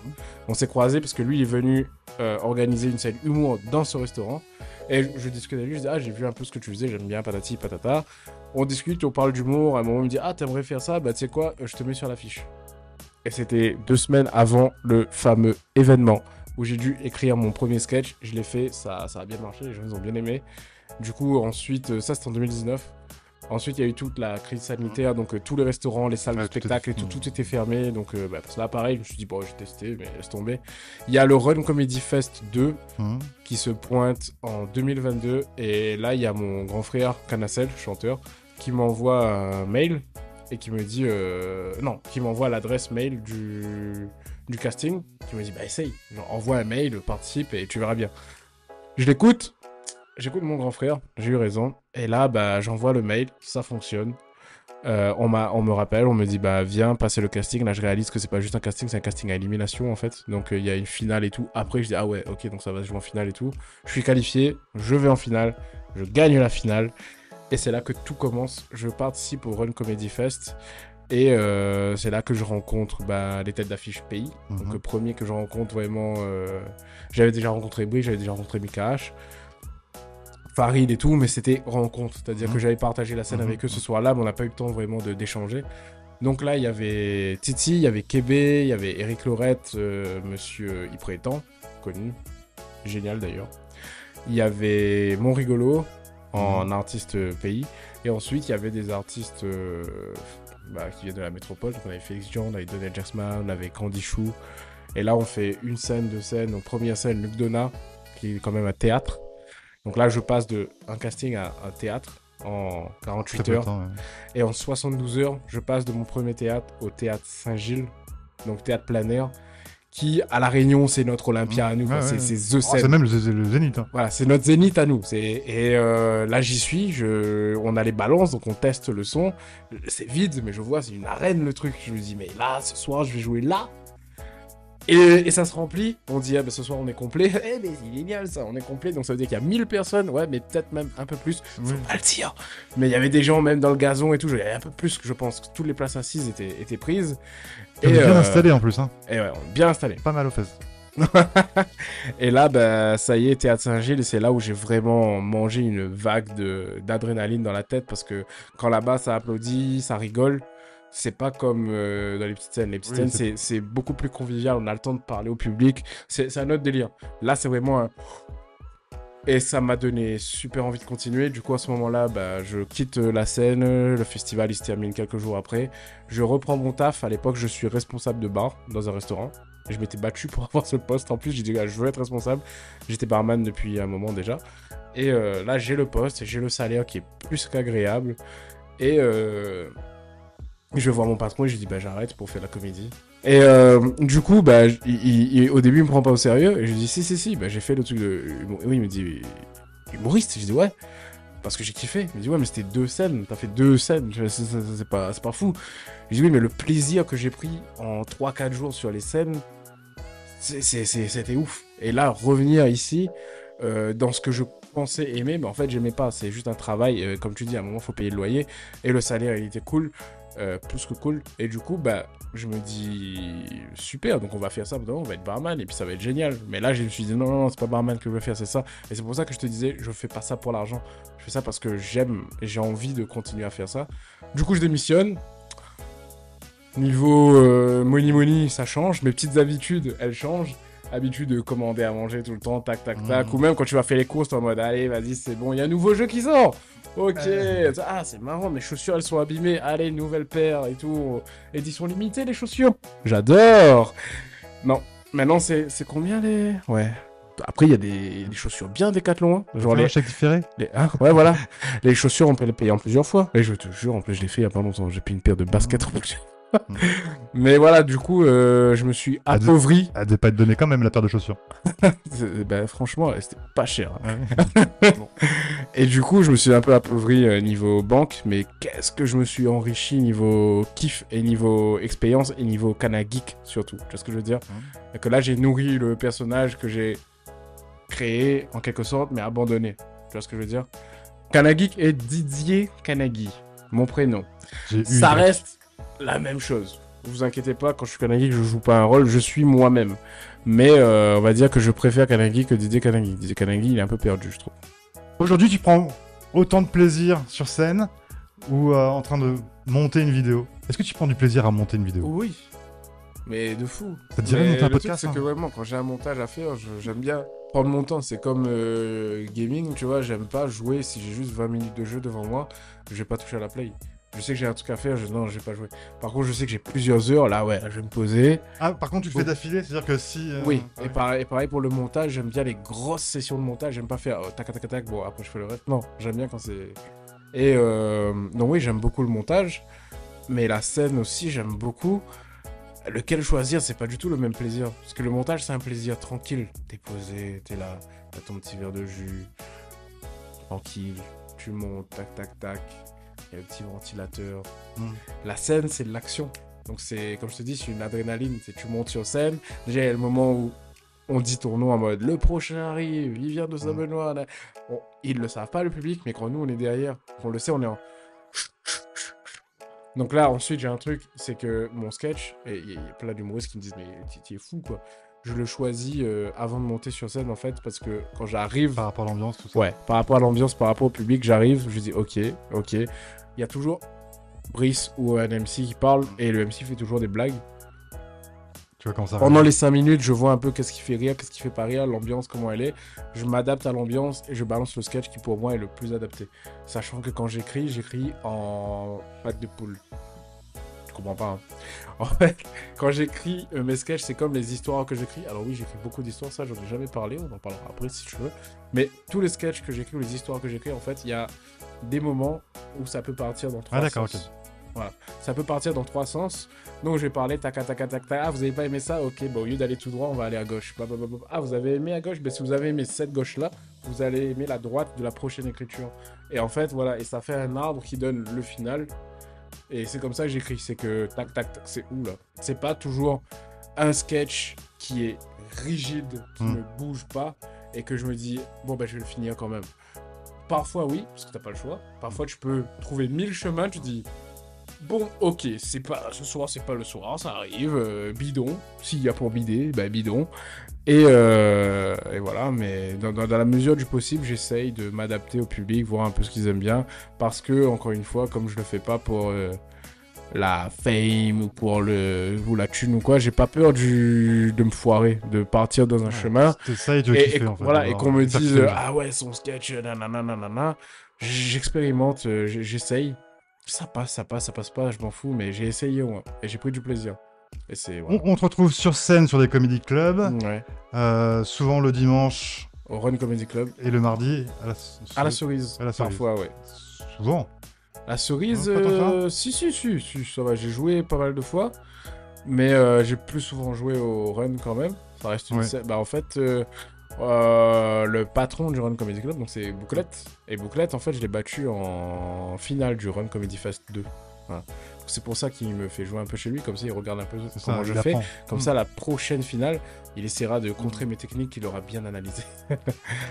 On s'est croisés parce que lui, il est venu euh, organiser une scène humour dans ce restaurant. Et je, discutais avec lui, je disais, ah, j'ai vu un peu ce que tu faisais, j'aime bien, patati, patata. On discute, on parle d'humour. À un moment, il me dit, ah, t'aimerais faire ça? Bah, tu sais quoi, je te mets sur l'affiche. Et c'était deux semaines avant le fameux événement où j'ai dû écrire mon premier sketch. Je l'ai fait, ça, ça a bien marché, les gens ont bien aimé. Du coup, ensuite, euh, ça c'était en 2019. Ensuite, il y a eu toute la crise sanitaire, donc euh, tous les restaurants, les salles de spectacle et tout, tout était fermé. Donc euh, bah, là, pareil, je me suis dit, bon, j'ai testé, mais laisse tomber. Il y a le Run Comedy Fest 2 Mhm. qui se pointe en 2022. Et là, il y a mon grand frère, Canacel, chanteur, qui m'envoie un mail et qui me dit. euh, non, qui m'envoie l'adresse mail du, du casting. Qui me dit Bah, essaye. Genre, envoie un mail, participe et tu verras bien. Je l'écoute. J'écoute mon grand frère, j'ai eu raison. Et là, bah, j'envoie le mail, ça fonctionne. Euh, on, m'a, on me rappelle, on me dit bah viens passer le casting. Là je réalise que c'est pas juste un casting, c'est un casting à élimination en fait. Donc euh, il y a une finale et tout. Après je dis ah ouais ok donc ça va se jouer en finale et tout. Je suis qualifié, je vais en finale, je gagne la finale. Et c'est là que tout commence. Je participe au Run Comedy Fest. Et euh, c'est là que je rencontre bah, les têtes d'affiche pays. Donc Mhm. le premier que je rencontre vraiment... J'avais déjà rencontré Brie, j'avais déjà rencontré Mika H. Farid et tout, mais c'était rencontre. C'est-à-dire Mhm. que j'avais partagé la scène Mhm. avec eux ce soir-là, mais on n'a pas eu le temps vraiment de- d'échanger. Donc là, il y avait Titi, il y avait Kébé, il y avait Eric Lorette, euh, Monsieur Yprétan, connu, génial d'ailleurs. Il y avait Mon Rigolo en artiste pays. Et ensuite, il y avait des artistes euh, bah, qui viennent de la métropole. Donc on avait Félix Jean, on avait Donald Jacksman, on avait Candy Chou. Et là, on fait une scène, deux scènes. Donc première scène, Luc Donat, qui est quand même un théâtre. Donc là, je passe de un casting à un théâtre en 48 Très peu de heures. temps, ouais. Et en 72 heures, je passe de mon premier théâtre au théâtre Saint-Gilles, donc théâtre plein air, qui à La Réunion, c'est notre Olympia à nous. Ouais, c'est ouais. c'est The Oh, c'est même le, le Zénith. hein. Voilà, c'est notre zénith à nous. Et euh, là j'y suis. Je, on a les balances, donc on teste le son. C'est vide, mais je vois c'est une arène le truc. Je me dis mais là ce soir je vais jouer là. Et, et ça se remplit. On dit ah ben ce soir on est complet. Eh mais c'est génial ça, on est complet. Donc ça veut dire qu'il y a 1000 personnes. Ouais, mais peut-être même un peu plus. Faut Oui. pas le dire. Mais il y avait des gens même dans le gazon et tout. Il y avait un peu plus que je pense. que Toutes les places assises étaient, étaient prises. Est bien euh, installé en plus, hein. Et ouais, bien installé. pas mal aux fesses. Et là, bah, ça y est, Théâtre Saint-Gilles, et c'est là où j'ai vraiment mangé une vague d'adrénaline dans la tête parce que quand là-bas ça applaudit, ça rigole, c'est pas comme euh, dans les petites scènes. Les petites Oui, scènes, c'est- beaucoup plus convivial, on a le temps de parler au public, c'est un autre délire. Là, c'est vraiment un. Et ça m'a donné super envie de continuer. Du coup, à ce moment-là, bah, je quitte euh, la scène. Le festival, il se termine quelques jours après. Je reprends mon taf. À l'époque, je suis responsable de bar dans un restaurant. Je m'étais battu pour avoir ce poste. En plus, j'ai dit, ah, je veux être responsable. J'étais barman depuis un moment déjà. Et euh, là, j'ai le poste, j'ai le salaire qui est plus qu'agréable. Et euh, je vais voir mon patron et je lui dis, bah, j'arrête pour faire la comédie. Et euh, du coup, bah, il- il- au début, il me prend pas au sérieux. Et je lui dis, si, si, si, bah, j'ai fait le truc de. Oui, il me dit, humoriste. Je dis, ouais. Parce que j'ai kiffé. Il me dit, ouais, mais c'était deux scènes. T'as fait deux scènes. C'est pas, c'est pas fou. Je dis, oui, mais le plaisir que j'ai pris en 3-4 jours sur les scènes, c'était ouf. Et là, revenir ici, euh, dans ce que je pensais aimer, mais en fait, j'aimais pas. C'est juste un travail. euh, comme tu dis, à un moment, faut payer le loyer. Et le salaire, il était cool. Euh, plus que cool. Et du coup, bah, je me dis, super, donc on va faire ça. maintenant, On va être barman et puis ça va être génial. Mais là, je me suis dit, non, non, non, c'est pas barman que je veux faire, c'est ça. Et c'est pour ça que je te disais, je fais pas ça pour l'argent. Je fais ça parce que j'aime et j'ai envie de continuer à faire ça. Du coup, je démissionne. Niveau euh, money money, ça change. Mes petites habitudes, elles changent. Habitude de commander à manger tout le temps, tac, tac, tac. Mhm. Ou même quand tu vas faire les courses, en mode, allez, vas-y, c'est bon, il y a un nouveau jeu qui sort. Ok, Ouais. ah, c'est marrant, mes chaussures, elles sont abîmées. Allez, nouvelle paire et tout. Édition limitée, les chaussures. J'adore. Non, maintenant, c'est c'est combien les... Ouais. Après, il y a des, des chaussures bien décathlon. Hein, genre les, chèque différé? les- hein, ouais, voilà. les chaussures, on peut les payer en plusieurs fois. Et je te jure, en plus, je l'ai fait il y a pas longtemps. J'ai payé une paire de baskets en plusieurs. Mais voilà, du coup, euh, je me suis appauvri. Elle devait pas te donner quand même la paire de chaussures. Ben, franchement, c'était pas cher. hein. Et du coup, je me suis un peu appauvri euh, niveau banque, mais qu'est-ce que je me suis enrichi niveau kiff et niveau expérience et niveau cana geek surtout. Tu vois ce que je veux dire? Que là, j'ai nourri le personnage que j'ai créé en quelque sorte, mais abandonné. Tu vois ce que je veux dire? Cana geek est Didier Kanagi, mon prénom. Ça reste la même chose. Vous inquiétez pas, quand je suis Kanagi, je joue pas un rôle, je suis moi-même. Mais euh, on va dire que je préfère Kanagi que Didier Kanagi. Didier Kanagi, il est un peu perdu, je trouve. Aujourd'hui, tu prends autant de plaisir sur scène ou euh, en train de monter une vidéo? Est-ce que tu prends du plaisir à monter une vidéo? Oui. Mais de fou. Ça te dirait de monter un le podcast C'est hein? que vraiment, quand j'ai un montage à faire, j'aime bien prendre mon temps. C'est comme euh, gaming, tu vois. J'aime pas jouer si j'ai juste 20 minutes de jeu devant moi. Je vais pas toucher à la play. Je sais que j'ai un truc à faire, je... non, je vais pas jouer. Par contre, je sais que j'ai plusieurs heures. Là, ouais, je vais me poser. Ah, par contre, tu le fais d'affilée, c'est-à-dire que si. euh, Oui, ouais. et, pareil, et pareil pour le montage, j'aime bien les grosses sessions de montage. J'aime pas faire oh, tac tac tac. Bon, après je fais le reste. Non, j'aime bien quand c'est. Et euh, donc oui, j'aime beaucoup le montage, mais la scène aussi, j'aime beaucoup. Lequel choisir, c'est pas du tout le même plaisir. Parce que le montage, c'est un plaisir tranquille. T'es posé, t'es là, t'as ton petit verre de jus, tranquille. Tu montes, tac tac tac. Il y a le petit ventilateur. Mm. La scène, c'est de l'action. Donc c'est, comme je te dis, c'est une adrénaline. C'est tu montes sur scène. Déjà, il y a le moment où on dit ton nom en mode le prochain arrive, il vient de Saint-Benoît. là. Bon, ils le savent pas, le public, mais quand nous on est derrière, on le sait, on est en. Donc là, ensuite, j'ai un truc, c'est que mon sketch, et il y a plein d'humoristes qui me disent, mais tu tu es fou quoi. Je le choisis euh, avant de monter sur scène en fait, parce que quand j'arrive. Par rapport à l'ambiance, tout ça. Ouais, par rapport à l'ambiance, par rapport au public, j'arrive, je dis ok, ok. Il y a toujours Brice ou un MC qui parle et le MC fait toujours des blagues. Tu vois comment ça Pendant les 5 minutes, je vois un peu qu'est-ce qui fait rire, qu'est-ce qui fait pas rire, l'ambiance, comment elle est. Je m'adapte à l'ambiance et je balance le sketch qui pour moi est le plus adapté. Sachant que quand j'écris, j'écris en patte de poule. Je comprends pas. hein. En fait, quand j'écris euh, mes sketchs, c'est comme les histoires que j'écris. Alors oui, j'écris beaucoup d'histoires, ça j'en ai jamais parlé, on en parlera après si tu veux. Mais tous les sketchs que j'écris ou les histoires que j'écris, en fait, il y a des moments où ça peut partir dans trois Ah, d'accord, sens. Voilà. Ça peut partir dans trois sens. Donc je vais parler tac tac tac tac tac. Ah, vous avez pas aimé ça? Ok, bon, au lieu d'aller tout droit, on va aller à gauche. Bah, bah, bah, bah. Ah, vous avez aimé à gauche? Ben si vous avez aimé cette gauche-là, vous allez aimer la droite de la prochaine écriture. Et en fait, voilà, et ça fait un arbre qui donne le final. Et c'est comme ça que j'écris. C'est que tac tac tac, c'est où là? C'est pas toujours un sketch qui est rigide, qui Hmm. ne bouge pas, et que je me dis, bon, ben je vais le finir quand même. Parfois, oui, parce que t'as pas le choix. Parfois, tu peux trouver mille chemins, tu dis, Bon, ok, c'est pas ce soir, c'est pas le soir, ça arrive. euh, bidon, s'il y a pour bider, bah bidon. Et, euh, et voilà, mais dans, la mesure du possible, j'essaye de m'adapter au public, voir un peu ce qu'ils aiment bien, parce que encore une fois, comme je le fais pas pour euh, la fame ou pour le ou la thune ou quoi, j'ai pas peur du de me foirer, de partir dans un Ouais, chemin. C'est ça et tu veux et, kiffer, et- en fait. voilà, et qu'on me dise ah ouais son sketch nanana nanana j'expérimente euh, j'essaye. Ça passe ça passe ça passe pas je m'en fous mais j'ai essayé moi et j'ai pris du plaisir. Et c'est On, on te retrouve sur scène sur des comedy clubs, ouais. euh, souvent le dimanche au Run Comedy Club. et le mardi à la, à la cerise À la cerise. parfois ouais. Souvent. La cerise Non, ça euh, si si si si ça va j'ai joué pas mal de fois mais euh, j'ai plus souvent joué au Run quand même ça reste une Ouais. bah en fait euh, le patron du Run Comedy Club, donc c'est Bouclette. Et Bouclette, en fait, je l'ai battu en finale du Run Comedy Fest 2. Voilà. C'est pour ça qu'il me fait jouer un peu chez lui, comme ça il regarde un peu comment je fais. Comme Mm. ça, la prochaine finale, il essaiera de contrer mes techniques qu'il aura bien analysées.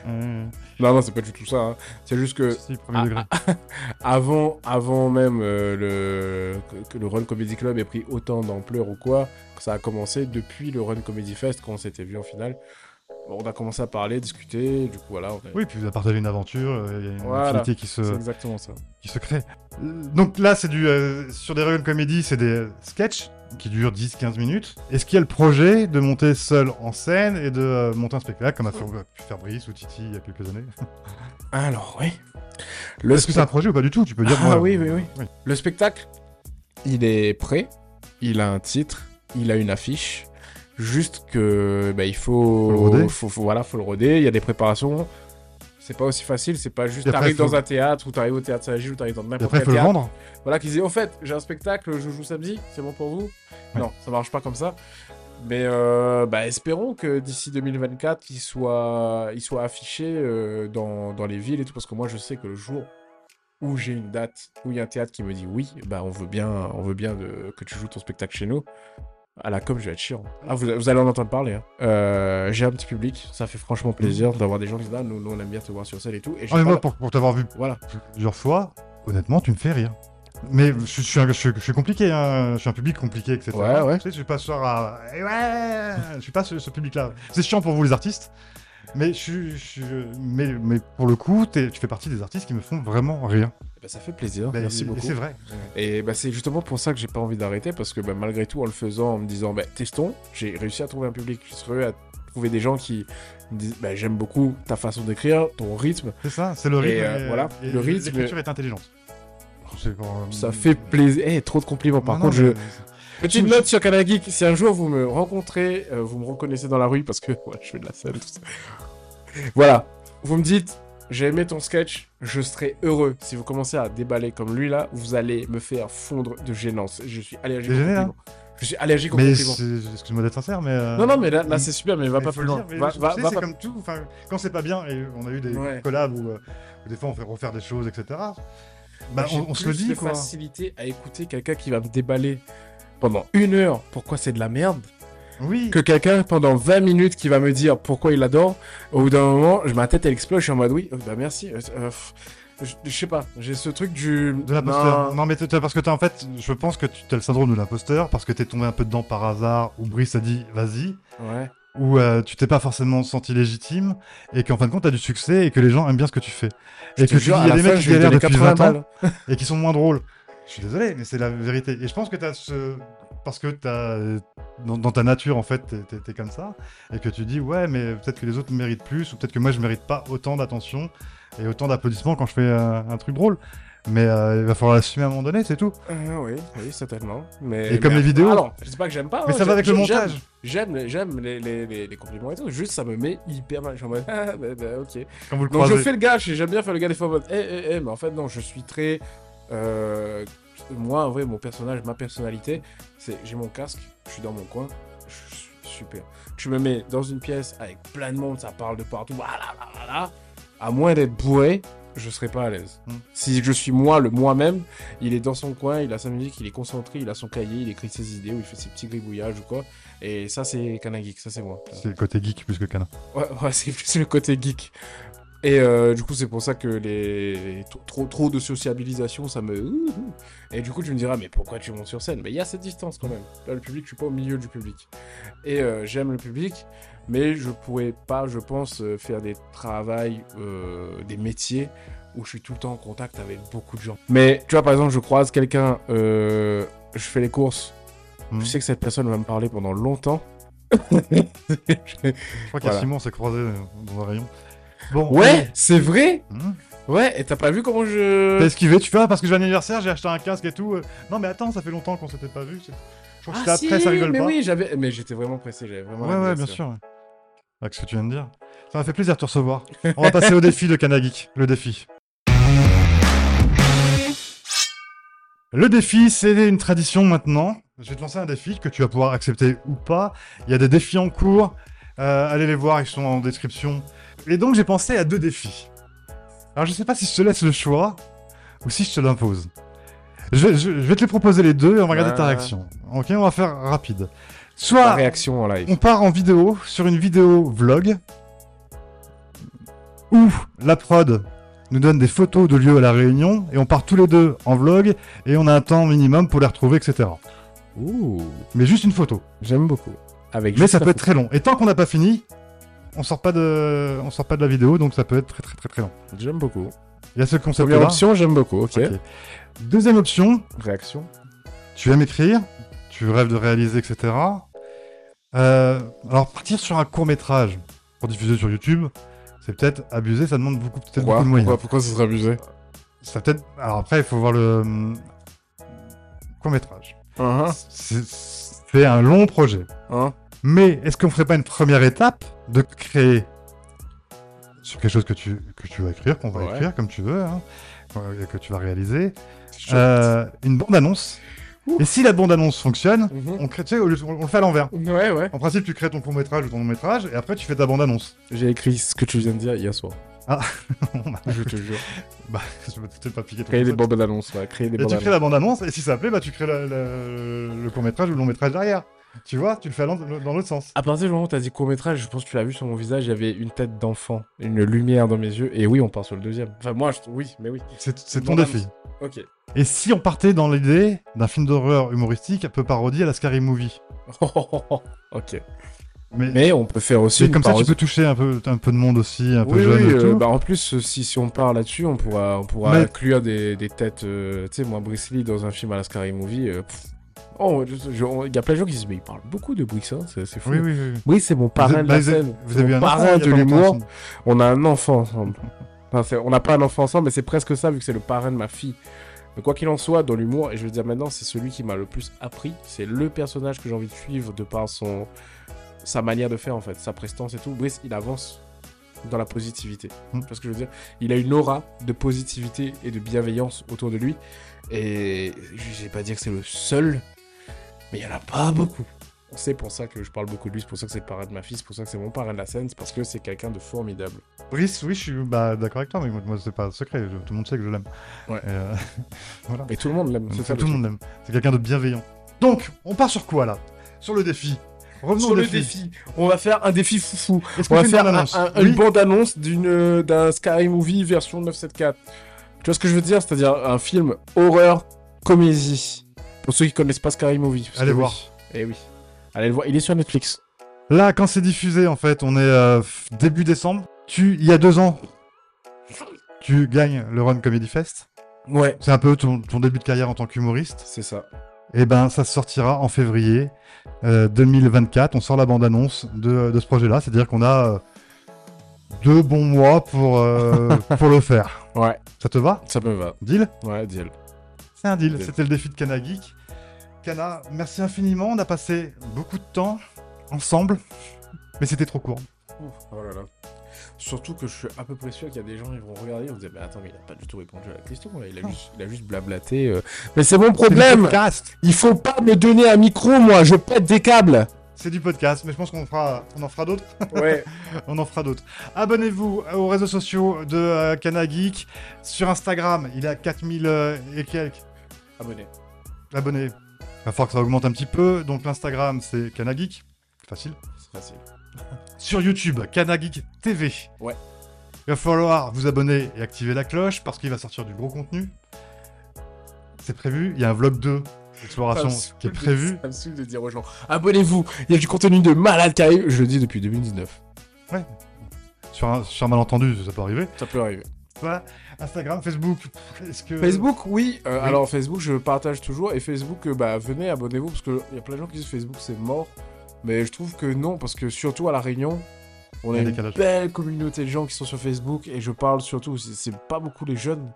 Mmh. non, non, c'est pas du tout ça. hein. C'est juste que Si, avant, avant même euh, le, que, le Run Comedy Club ait pris autant d'ampleur ou quoi, ça a commencé depuis le Run Comedy Fest quand on s'était vu en finale. Bon, on a commencé à parler, discuter, du coup voilà. On a- Oui, puis vous avez partagé une aventure, euh, il y a une Voilà. affinité qui se, C'est exactement ça. qui se crée. Euh, Donc là, c'est du euh, sur des Real Comedy, c'est des sketchs qui durent 10-15 minutes. Est-ce qu'il y a le projet de monter seul en scène et de euh, monter un spectacle comme a fait- pu faire Brice ou Titi il y a quelques années Alors, oui. Le Est-ce que c'est un projet ou pas du tout? Tu peux dire. Ah moi, oui, oui, oui. Le spectacle, il est prêt. Il a un titre. Il a une affiche. Juste que bah, il faut, Faut voilà, faut le roder. Il y a des préparations. C'est pas aussi facile. C'est pas juste t'arrives dans un théâtre ou t'arrives au théâtre Saint-Gilles ou t'arrives dans n'importe quel faut le théâtre. vendre. Voilà, qu'ils disent, au fait, j'ai un spectacle, je joue samedi, c'est bon pour vous? Ouais. Non, ça marche pas comme ça. Mais euh, bah, espérons que d'ici 2024, il soit, il soit affiché euh, dans, dans les villes et tout, parce que moi, je sais que le jour où j'ai une date, où il y a un théâtre qui me dit oui, bah, on veut bien, on veut bien de, que tu joues ton spectacle chez nous. À la com, je vais être chiant. Ah, vous, vous allez en entendre parler. hein. Euh, j'ai un petit public, ça fait franchement plaisir d'avoir des gens qui disent ah, nous, nous, on aime bien te voir sur scène et tout. Et Ah, mais moi, pour, pour t'avoir vu Voilà. plusieurs fois, honnêtement, tu me fais rire. Mais je, je suis, un- je, suis- je suis compliqué, hein. je suis un public compliqué, etc. Ouais, ouais. Tu sais, je suis pas ce soir à. Eh ouais Je suis pas ce, ce public-là. C'est chiant pour vous, les artistes. Mais, je, mais, mais pour le coup, tu fais partie des artistes qui me font vraiment rire. Bah, ça fait plaisir. Bah, Merci beaucoup. Et c'est vrai. Et bah, c'est justement pour ça que j'ai pas envie d'arrêter, parce que bah, malgré tout, en le faisant, en me disant, bah, testons, j'ai réussi à trouver un public, j'ai réussi à trouver des gens qui me disent, bah, j'aime beaucoup ta façon d'écrire, ton rythme, C'est ça, c'est le rythme. Et, euh, voilà, le rythme- L'écriture est intelligente. Pour- ça fait plaisir. Eh, trop de compliments. Par Non, contre, non, je... Petite Je- note sur Canal Geek, si un jour vous me rencontrez, euh, vous me reconnaissez dans la rue, parce que ouais, je fais de la scène, tout ça. Voilà, vous me dites, j'ai aimé ton sketch, je serai heureux. Si vous commencez à déballer comme lui là, vous allez me faire fondre de gênance. Je suis allergique là compliments. Je suis allergique aux Mais excuse-moi d'être sincère, mais. euh, Non, non, mais là, là c'est super, mais va mais pas plus loin. Va, c'est pas- comme tout. Enfin, quand c'est pas bien, et on a eu des Ouais. collabs où, euh, où des fois on fait refaire des choses, etc. Bah, on, on se le dit, quoi. facilité à écouter quelqu'un qui va me déballer pendant une heure pourquoi c'est de la merde? Oui. que quelqu'un pendant 20 minutes qui va me dire pourquoi il adore. Au bout d'un moment, je- ma tête elle explose, je suis en mode oui, euh, bah merci. euh, euh, pff, je, je sais pas, j'ai ce truc du. De l'imposteur. Non. Non, mais t'as- parce que t'as en fait, je pense que tu as le syndrome de l'imposteur parce que t'es tombé un peu dedans par hasard, ou Brice a dit vas-y, Ouais. ou euh, tu t'es pas forcément senti légitime, et qu'en fin de compte t'as du succès et que les gens aiment bien ce que tu fais. Je Et que tu dis, il y a des mecs qui galèrent depuis 80 20 ans et qui sont moins drôles. Je suis désolé, mais c'est la vérité. Et je pense que t'as ce. Parce que t'as. Dans, dans ta nature, en fait, t'es- t'es comme ça. Et que tu dis, ouais, mais peut-être que les autres méritent plus, ou peut-être que moi, je mérite pas autant d'attention et autant d'applaudissements quand je fais euh, un truc drôle. Mais euh, il va falloir l'assumer à un moment donné, c'est tout. Euh, oui, oui, certainement. Mais, Et comme les vidéos. Ah non, je sais pas que j'aime pas. mais hein, ça va avec le montage. J'aime, les- j'aime les, les, les, les compliments et tout. Juste, ça me met hyper mal. Je suis en mode, ah, bah, bah, ok. Quand vous le Donc je fais le gars, j'aime bien faire le gars des fois en mode, eh, eh, eh, mais en fait, non, je suis très. euh, moi, en vrai, mon personnage, ma personnalité, c'est j'ai mon casque, je suis dans mon coin, je suis super. Tu me mets dans une pièce avec plein de monde, ça parle de partout, voilà, voilà. À moins d'être bourré, je serais pas à l'aise. Hmm. Si je suis moi, le moi-même, il est dans son coin, il a sa musique, il est concentré, il a son cahier, il écrit ses idées ou il fait ses petits gribouillages ou quoi. Et ça, c'est Kanagik, ça, c'est moi. C'est le côté geek plus que canin. Ouais, ouais c'est plus le côté geek. Et euh, du coup, c'est pour ça que les trop, trop, de sociabilisation, ça me. Et du coup, tu me diras, mais pourquoi tu montes sur scène? Mais il y a cette distance quand même. Là, le public, je suis pas au milieu du public. Et euh, j'aime le public, mais je pourrais pas, je pense, euh, faire des travails, euh, des métiers où je suis tout le temps en contact avec beaucoup de gens. Mais tu vois, par exemple, je croise quelqu'un, je fais les courses, Hmm. je sais que cette personne va me parler pendant longtemps. Je crois Voilà. Simon, on s'est croisé dans un rayon. Bon. Ouais, c'est vrai. Hmm. Ouais, et t'as pas vu comment je. T'as esquivé, tu fais, ah, parce que j'ai un anniversaire, j'ai acheté un casque et tout. euh. Non, mais attends, ça fait longtemps qu'on s'était pas vu. Je crois que Ah c'était si, après, ça rigole mais pas. oui, j'avais, mais j'étais vraiment pressé, j'avais vraiment. Ouais, ouais, bien sûr. ouais. Avec ce que tu viens de dire? Ça m'a fait plaisir de te recevoir. On va passer au défi de Kanagik. Le défi. Le défi, c'est une tradition maintenant. Je vais te lancer un défi que tu vas pouvoir accepter ou pas. Il y a des défis en cours. Euh, allez les voir, ils sont en description. Et donc, j'ai pensé à deux défis. Alors, je sais pas si je te laisse le choix ou si je te l'impose. Je, vais- je- je vais te les proposer les deux et on va regarder ta Ouais. réaction. Ok, on va faire rapide. La Soit réaction en live. on part en vidéo sur une vidéo vlog où la prod nous donne des photos de lieux à la Réunion et on part tous les deux en vlog et on a un temps minimum pour les retrouver, etc. Ouh, Mais juste une photo. j'aime beaucoup. Avec Mais ça peut être très long. Et tant qu'on n'a pas fini, on sort pas de, on sort pas de la vidéo, donc ça peut être très très très très long. J'aime beaucoup. Il y a ce concept Première là. option, j'aime beaucoup. Ok. Deuxième option, Réaction. tu aimes écrire, tu rêves de réaliser, etc. Euh, alors partir sur un court métrage pour diffuser sur YouTube, c'est peut-être abusé, ça demande beaucoup, peut-être Pourquoi beaucoup de moyens. Pourquoi, pourquoi ce serait abusé? Ça peut-être. Alors après, il faut voir le hum, court métrage. Hein C'est c'est un long projet. Hein Mais est-ce qu'on ferait pas une première étape de créer sur quelque chose que tu, que tu vas écrire, qu'on va Ouais. écrire comme tu veux, hein, euh, que tu vas réaliser, euh, une bande-annonce. Ouh. Et si la bande-annonce fonctionne, Mhm. on, crée, tu sais, on, on le fait à l'envers. Ouais, ouais. En principe, tu crées ton court-métrage ou ton long-métrage, et après, tu fais ta bande-annonce. J'ai écrit ce que tu viens de dire hier soir. Ah. je te jure. bah, je vais peut-être pas piquer ton Créer des concept. bandes annonces, ouais. Créer des Et tu crées la bande-annonce, et si ça plaît, bah, tu crées le court-métrage ou le long-métrage derrière. Tu vois, tu le fais dans l'autre sens. À partir du moment où t'as dit court métrage, je pense que tu l'as vu sur mon visage, il y avait une tête d'enfant, une lumière dans mes yeux, et oui, on part sur le deuxième. Enfin, moi, je... oui, mais oui. C'est ton défi. Ok. Et si on partait dans l'idée d'un film d'horreur humoristique un peu parodie à la Scary Movie? Ok. Mais, Mais on peut faire aussi. une comme ça, tu peux toucher un peu, un peu de monde aussi, un peu jeune oui, et euh, bah, en plus, euh, si, si on part là-dessus, on pourra, on pourra Mais- inclure des, des têtes. euh, tu sais, moi, Bruce Lee dans un film à la Scary Movie. euh, pff. Oh, il y a plein de gens qui se disent, mais il parle beaucoup de Brice, hein, c'est fou. Oui, oui, oui. Brice, c'est mon parrain de la bah, vous avez- scène. Vous avez mon un enfant parrain de l'humour. ensemble. On a un enfant ensemble. Enfin, on n'a pas un enfant ensemble, mais c'est presque ça, vu que c'est le parrain de ma fille. Mais quoi qu'il en soit, dans l'humour, et je veux dire maintenant, c'est celui qui m'a le plus appris. C'est le personnage que j'ai envie de suivre de par son sa manière de faire, en fait, sa prestance et tout. Brice, il avance dans la positivité. Mm. Tu vois ce que je veux dire? Il a une aura de positivité et de bienveillance autour de lui. Et je vais pas dire que c'est le seul, mais il y en a pas beaucoup. C'est pour ça que je parle beaucoup de lui, c'est pour ça que c'est le parrain de ma fille, c'est pour ça que c'est mon parrain de la scène, c'est parce que c'est quelqu'un de formidable. Brice, oui, je suis bah, d'accord avec toi, mais moi, c'est pas secret. je- tout le monde sait que je l'aime. Ouais. Et, euh, voilà. Et tout le monde l'aime, c'est ça tout le monde l'aime. C'est quelqu'un de bienveillant. Donc, on part sur quoi là? Sur le défi. Revenons Sur au le défi. on va faire un défi foufou. Est-ce On qu'on va fait une faire un- bande-annonce un- Oui. une bande-annonce d'une, euh, d'un Sky Movie version 974. Tu vois ce que je veux dire? C'est-à-dire un film horreur, comédie. Pour ceux qui connaissent pas Sky Movie. Allez voir. Oui. Eh oui. Allez le voir. Il est sur Netflix. Là, quand c'est diffusé, en fait, on est euh, début décembre. Tu, il y a deux ans, tu gagnes le Run Comedy Fest. Ouais. C'est un peu ton, ton début de carrière en tant qu'humoriste. C'est ça. Et ben, ça sortira en février euh, 2024. On sort la bande-annonce de, de ce projet-là. C'est-à-dire qu'on a euh, deux bons mois pour, euh, pour le faire. Ouais. Ça te va? Ça me va. Deal? Ouais, deal. C'est un deal. C'était le défi de Cana Geek. Cana, merci infiniment. On a passé beaucoup de temps ensemble, mais c'était trop court. Oh là là. Surtout que je suis à peu près sûr qu'il y a des gens qui vont regarder et vont se dire Mais attends, mais il a pas du tout répondu à la question. là. Il, a juste, il a juste blablaté. euh. Mais c'est mon problème podcast. Il faut pas me donner un micro, moi Je pète des câbles C'est du podcast, mais je pense qu'on fera, on en fera d'autres. Ouais. On en fera d'autres. Abonnez-vous aux réseaux sociaux de euh, Cana Geek. Sur Instagram, il a 4000 euh, et quelques Abonnez. abonnés. Il va falloir que ça augmente un petit peu. Donc l'Instagram, c'est Cana Geek. Facile. C'est facile. Sur YouTube, Cana Geek TV. Ouais. Il va falloir vous abonner et activer la cloche parce qu'il va sortir du gros contenu. C'est prévu. Il y a un vlog 2 d'exploration Ça me qui est prévu. Ça me saoule de dire aux gens Abonnez-vous Il y a du contenu de malade qui arrive. Je le dis depuis 2019. Sur un, sur un malentendu, ça peut arriver. Ça peut arriver. Instagram, Facebook. Est-ce que Facebook, oui. Euh, Oui. Alors, Facebook, je partage toujours. Et Facebook, euh, bah, venez, abonnez-vous. Parce qu'il y a plein de gens qui disent Facebook, c'est mort. Mais je trouve que non. Parce que surtout à La Réunion, on a a un une belle communauté de gens qui sont sur Facebook. Et je parle surtout, c'est pas beaucoup les jeunes.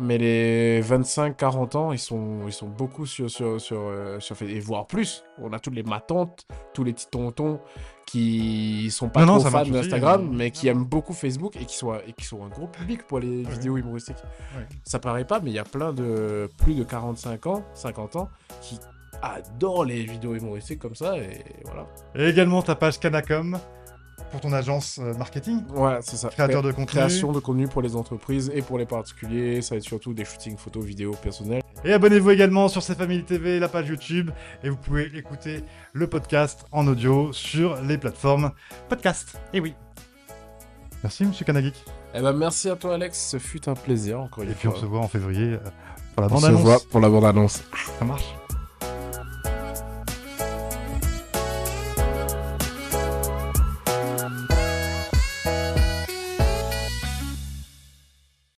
Mais les 25-40 ans, ils sont, ils sont beaucoup sur, sur, sur, euh, sur Facebook. Et voire plus. On a toutes les matantes, tous les petits tontons qui sont pas Non, trop fans d'Instagram, euh, mais qui aiment beaucoup Facebook et qui sont, et qui sont un gros public pour les Ouais. vidéos humoristiques. Ouais. Ça paraît pas, mais il y a plein de plus de 45 ans, 50 ans, qui adorent les vidéos humoristiques comme ça, et voilà. Et également ta page Canacom pour ton agence euh, marketing, Ouais, c'est ça. créateur de contenu. Création de contenu pour les entreprises et pour les particuliers, ça va être surtout des shootings photos, vidéos personnels. Et abonnez-vous également sur C'est Family TV, la page YouTube. Et vous pouvez écouter le podcast en audio sur les plateformes podcast. Et oui. Merci, monsieur Kanagik. Eh ben, merci à toi, Alex, ce fut un plaisir, encore une Et puis on fois. se voit en février euh, pour la On se bande-annonce. voit pour la bande-annonce. Ça marche.